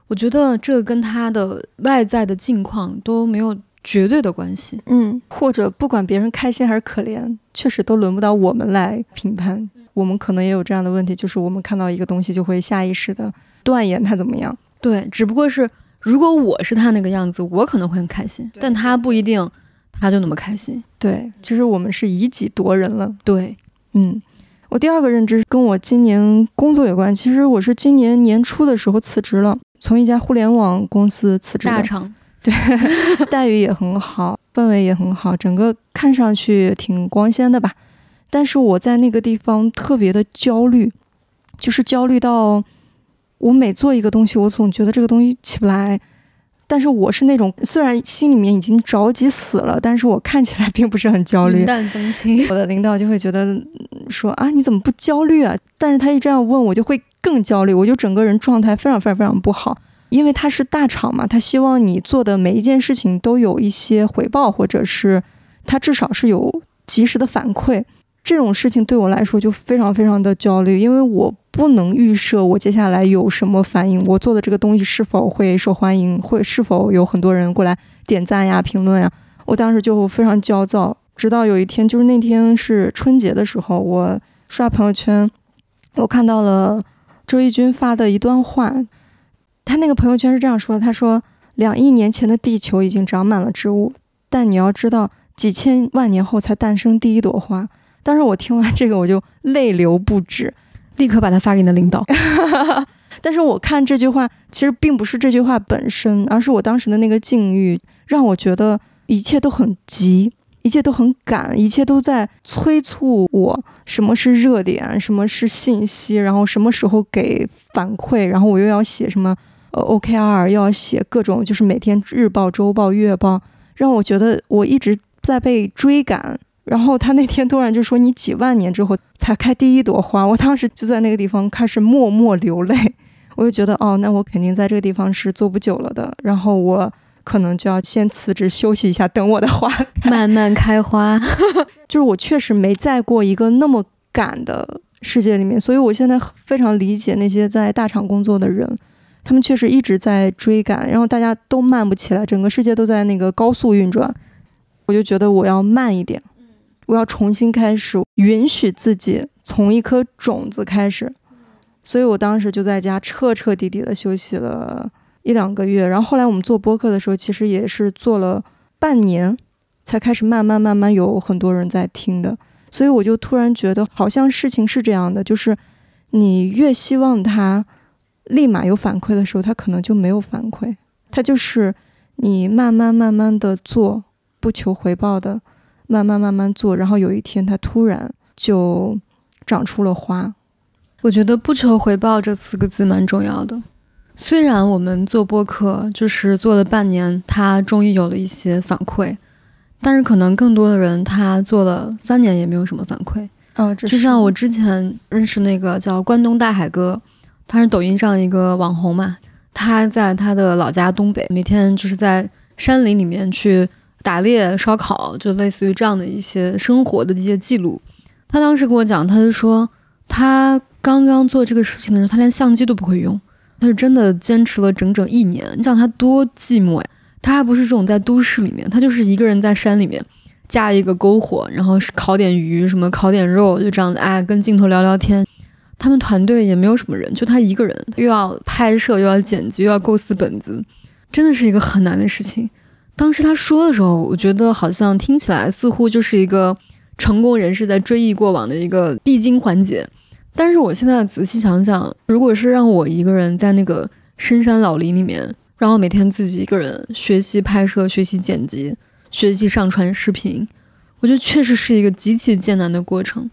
我觉得这跟他的外在的境况都没有绝对的关系。嗯，或者不管别人开心还是可怜，确实都轮不到我们来评判。我们可能也有这样的问题，就是我们看到一个东西就会下意识的断言它怎么样。对，只不过是如果我是他那个样子，我可能会很开心，但他不一定。他就那么开心，对，其实我们是以己夺人了，对，嗯，我第二个认知跟我今年工作有关，其实我是今年年初的时候辞职了，从一家互联网公司辞职，大厂，对，待遇也很好，氛围也很好，整个看上去挺光鲜的吧，但是我在那个地方特别的焦虑，就是焦虑到我每做一个东西，我总觉得这个东西起不来。但是我是那种虽然心里面已经着急死了，但是我看起来并不是很焦虑。云淡风轻，我的领导就会觉得说啊，你怎么不焦虑啊？但是他一这样问我，就会更焦虑，我就整个人状态非常非常非常不好。因为他是大厂嘛，他希望你做的每一件事情都有一些回报，或者是他至少是有及时的反馈。这种事情对我来说就非常非常的焦虑，因为我不能预设我接下来有什么反应，我做的这个东西是否会受欢迎，会是否有很多人过来点赞呀、评论呀。我当时就非常焦躁，直到有一天，就是那天是春节的时候，我刷朋友圈，我看到了周轶君发的一段话，他那个朋友圈是这样说的：他说，两亿年前的地球已经长满了植物，但你要知道，几千万年后才诞生第一朵花。当时我听完这个，我就泪流不止，立刻把它发给你的领导。但是我看这句话，其实并不是这句话本身，而是我当时的那个境遇，让我觉得一切都很急，一切都很赶，一切都在催促我。什么是热点？什么是信息？然后什么时候给反馈？然后我又要写什么？呃，OKR，又要写各种，就是每天日报、周报、月报，让我觉得我一直在被追赶。然后他那天突然就说：“你几万年之后才开第一朵花。”我当时就在那个地方开始默默流泪。我就觉得，哦，那我肯定在这个地方是做不久了的。然后我可能就要先辞职休息一下，等我的花 慢慢开花。就是我确实没在过一个那么赶的世界里面，所以我现在非常理解那些在大厂工作的人，他们确实一直在追赶，然后大家都慢不起来，整个世界都在那个高速运转。我就觉得我要慢一点。我要重新开始，允许自己从一颗种子开始，所以我当时就在家彻彻底底的休息了一两个月。然后后来我们做播客的时候，其实也是做了半年，才开始慢慢慢慢有很多人在听的。所以我就突然觉得，好像事情是这样的，就是你越希望他立马有反馈的时候，他可能就没有反馈。他就是你慢慢慢慢的做，不求回报的。慢慢慢慢做，然后有一天它突然就长出了花，我觉得“不求回报”这四个字蛮重要的。虽然我们做播客就是做了半年，他终于有了一些反馈，但是可能更多的人他做了三年也没有什么反馈。嗯，就像我之前认识那个叫关东大海哥，他是抖音上一个网红嘛，他在他的老家东北，每天就是在山林里面去打猎、烧烤，就类似于这样的一些生活的一些记录。他当时跟我讲，他就说他刚刚做这个事情的时候，他连相机都不会用，他是真的坚持了整整一年。你想他多寂寞呀？他还不是这种在都市里面，他就是一个人在山里面架一个篝火，然后烤点鱼，什么烤点肉，就这样子，哎，跟镜头聊聊天。他们团队也没有什么人，就他一个人，又要拍摄，又要剪辑，又要构思本子，真的是一个很难的事情。当时他说的时候，我觉得好像听起来似乎就是一个。成功人士在追忆过往的一个必经环节，但是我现在仔细想想，如果是让我一个人在那个深山老林里面，让我每天自己一个人学习拍摄、学习剪辑、学习上传视频，我觉得确实是一个极其艰难的过程。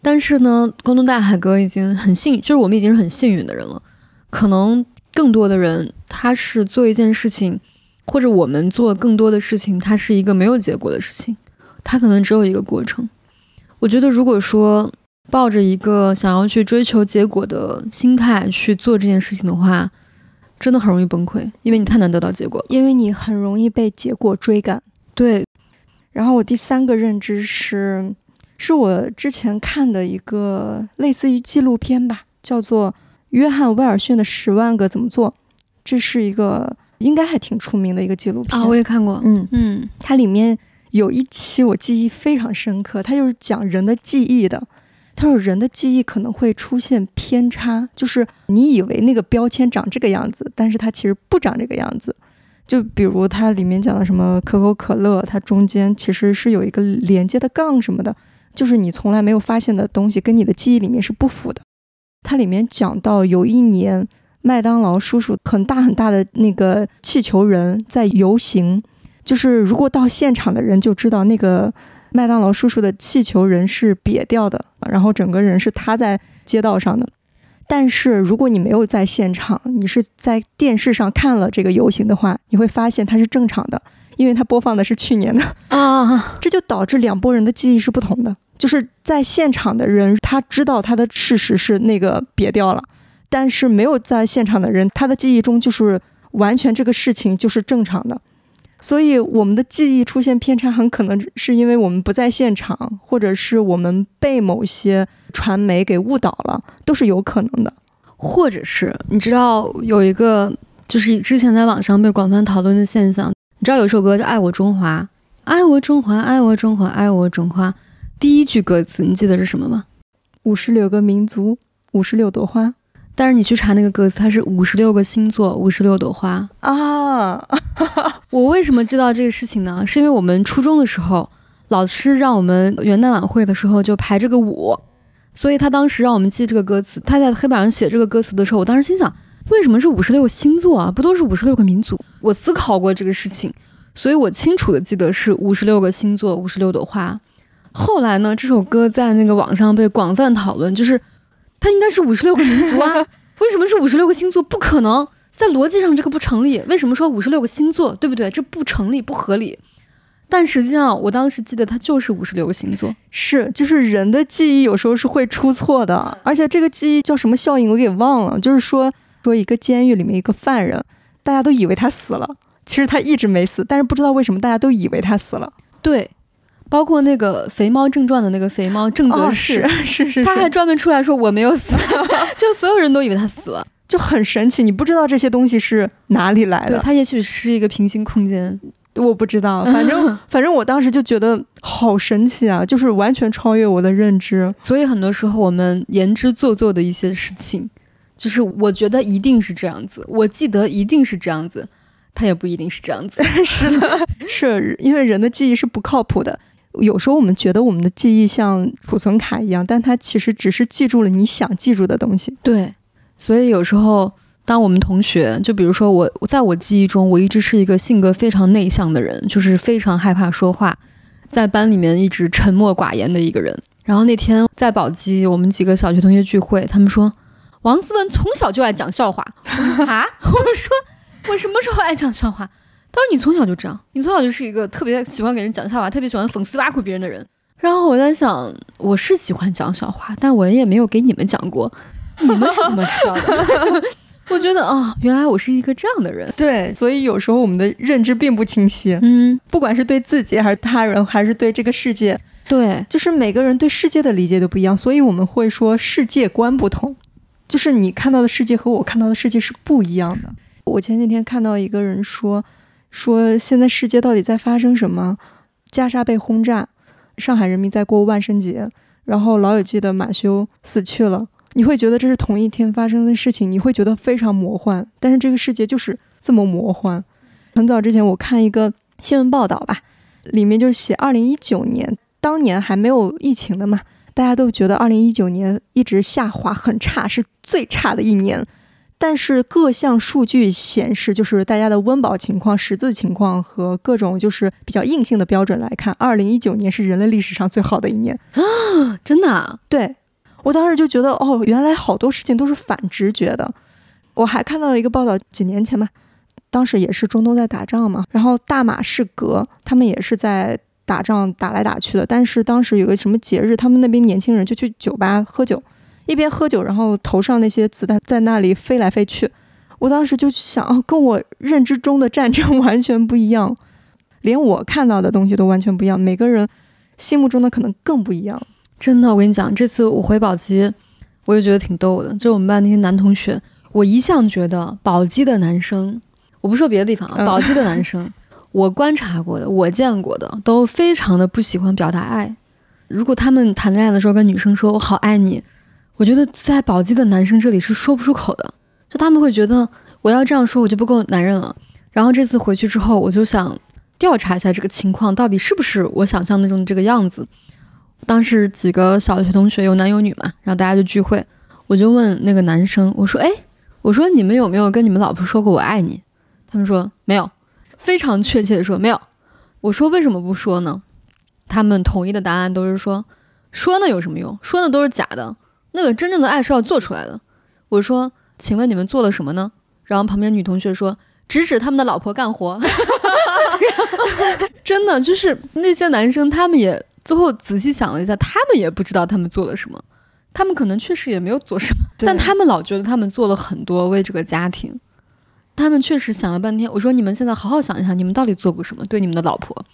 但是呢，关东大海哥已经很幸，就是我们已经是很幸运的人了。可能更多的人，他是做一件事情，或者我们做更多的事情，它是一个没有结果的事情。它可能只有一个过程。我觉得，如果说抱着一个想要去追求结果的心态去做这件事情的话，真的很容易崩溃，因为你太难得到结果，因为你很容易被结果追赶。对。然后我第三个认知是，是我之前看的一个类似于纪录片吧，叫做《约翰威尔逊的十万个怎么做》，这是一个应该还挺出名的一个纪录片啊，我也看过。嗯嗯，它里面。有一期我记忆非常深刻，它就是讲人的记忆的。他说人的记忆可能会出现偏差，就是你以为那个标签长这个样子，但是它其实不长这个样子。就比如它里面讲的什么可口可乐，它中间其实是有一个连接的杠什么的，就是你从来没有发现的东西，跟你的记忆里面是不符的。它里面讲到有一年麦当劳叔叔很大很大的那个气球人在游行。就是如果到现场的人就知道那个麦当劳叔叔的气球人是瘪掉的，然后整个人是塌在街道上的。但是如果你没有在现场，你是在电视上看了这个游行的话，你会发现它是正常的，因为它播放的是去年的啊。这就导致两拨人的记忆是不同的。就是在现场的人他知道他的事实是那个瘪掉了，但是没有在现场的人，他的记忆中就是完全这个事情就是正常的。所以我们的记忆出现偏差，很可能是因为我们不在现场，或者是我们被某些传媒给误导了，都是有可能的。或者是你知道有一个，就是之前在网上被广泛讨论的现象，你知道有一首歌叫《爱我中华》，爱我中华，爱我中华，爱我中华。第一句歌词你记得是什么吗？五十六个民族，五十六朵花。但是你去查那个歌词，它是五十六个星座，五十六朵花啊！我为什么知道这个事情呢？是因为我们初中的时候，老师让我们元旦晚会的时候就排这个舞，所以他当时让我们记这个歌词。他在黑板上写这个歌词的时候，我当时心想，为什么是五十六个星座啊？不都是五十六个民族？我思考过这个事情，所以我清楚的记得是五十六个星座，五十六朵花。后来呢，这首歌在那个网上被广泛讨论，就是。它应该是五十六个民族啊？为什么是五十六个星座？不可能，在逻辑上这个不成立。为什么说五十六个星座？对不对？这不成立，不合理。但实际上，我当时记得它就是五十六个星座。是，就是人的记忆有时候是会出错的，而且这个记忆叫什么效应我给忘了。就是说，说一个监狱里面一个犯人，大家都以为他死了，其实他一直没死，但是不知道为什么大家都以为他死了。对。包括那个《肥猫正传》的那个肥猫郑则仕，是是，他还专门出来说我没有死，就所有人都以为他死了，就很神奇。你不知道这些东西是哪里来的，他也许是一个平行空间，我不知道。反正反正我当时就觉得好神奇啊，就是完全超越我的认知。所以很多时候我们言之做作的一些事情，就是我觉得一定是这样子，我记得一定是这样子，他也不一定是这样子。是的，是因为人的记忆是不靠谱的。有时候我们觉得我们的记忆像储存卡一样，但它其实只是记住了你想记住的东西。对，所以有时候当我们同学，就比如说我，在我记忆中，我一直是一个性格非常内向的人，就是非常害怕说话，在班里面一直沉默寡言的一个人。然后那天在宝鸡，我们几个小学同学聚会，他们说王思文从小就爱讲笑话。我说啊，我说我什么时候爱讲笑话？他说你从小就这样，你从小就是一个特别喜欢给人讲笑话，特别喜欢讽刺挖苦别人的人。然后我在想，我是喜欢讲笑话，但我也没有给你们讲过，你们是怎么知道的？我觉得啊，原来我是一个这样的人。对，所以有时候我们的认知并不清晰，嗯，不管是对自己还是他人，还是对这个世界，对，就是每个人对世界的理解都不一样，所以我们会说世界观不同，就是你看到的世界和我看到的世界是不一样的。我前几天看到一个人说，说现在世界到底在发生什么？加沙被轰炸，上海人民在过万圣节，然后老友记的马修死去了。你会觉得这是同一天发生的事情，你会觉得非常魔幻。但是这个世界就是这么魔幻。很早之前我看一个新闻报道吧，里面就写二零一九年，当年还没有疫情的嘛，大家都觉得二零一九年一直下滑很差，是最差的一年。但是各项数据显示，就是大家的温饱情况、识字情况和各种就是比较硬性的标准来看，二零一九年是人类历史上最好的一年啊。真的啊？对。我当时就觉得，哦，原来好多事情都是反直觉的。我还看到了一个报道，几年前吧，当时也是中东在打仗嘛，然后大马士革他们也是在打仗，打来打去的。但是当时有个什么节日，他们那边年轻人就去酒吧喝酒，一边喝酒，然后头上那些子弹在那里飞来飞去。我当时就想，哦，跟我认知中的战争 完全不一样，连我看到的东西都完全不一样，每个人心目中的可能更不一样。真的，我跟你讲，这次我回宝鸡，我就觉得挺逗的。就我们班那些男同学，我一向觉得宝鸡的男生，我不说别的地方啊，宝鸡的男生，我观察过的，我见过的，都非常的不喜欢表达爱。如果他们谈恋爱的时候跟女生说“我好爱你”，我觉得在宝鸡的男生这里是说不出口的，就他们会觉得我要这样说，我就不够男人了。然后这次回去之后，我就想调查一下这个情况，到底是不是我想象那种这个样子。当时几个小学同学有男有女嘛，然后大家就聚会，我就问那个男生，我说：“哎，我说你们有没有跟你们老婆说过我爱你？”他们说没有，非常确切的说没有。我说为什么不说呢？他们统一的答案都是说，说那有什么用？说那都是假的，那个真正的爱是要做出来的。我说，请问你们做了什么呢？然后旁边女同学说，指指他们的老婆干活。真的就是那些男生，他们也。最后仔细想了一下，他们也不知道他们做了什么，他们可能确实也没有做什么，但他们老觉得他们做了很多为这个家庭。他们确实想了半天，我说你们现在好好想一想，你们到底做过什么对你们的老婆？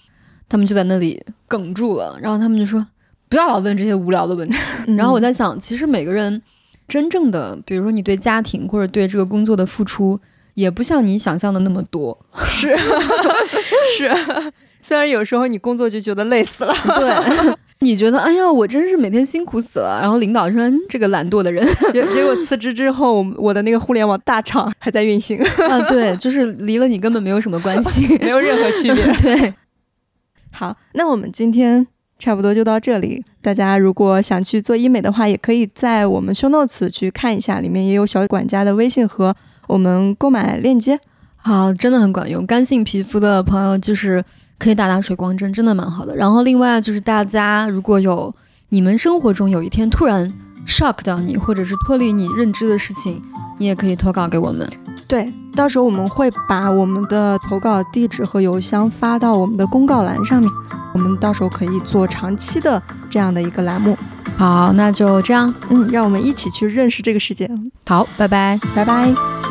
他们就在那里哽住了，然后他们就说不要老问这些无聊的问题。然后我在想，其实每个人真正的，比如说你对家庭或者对这个工作的付出，也不像你想象的那么多。是 是。虽然有时候你工作就觉得累死了，对，你觉得哎呀，我真是每天辛苦死了。然后领导说这个懒惰的人，结结果辞职之后，我的那个互联网大厂还在运行 啊。对，就是离了你根本没有什么关系，没有任何区别。对，好，那我们今天差不多就到这里。大家如果想去做医美的话，也可以在我们 show notes 去看一下，里面也有小管家的微信和我们购买链接。好，真的很管用。干性皮肤的朋友就是。可以打打水光针，真的蛮好的。然后另外就是大家如果有你们生活中有一天突然 shock 到你，或者是脱离你认知的事情，你也可以投稿给我们。对，到时候我们会把我们的投稿地址和邮箱发到我们的公告栏上面，我们到时候可以做长期的这样的一个栏目。好，那就这样，嗯，让我们一起去认识这个世界。好，拜拜，拜拜。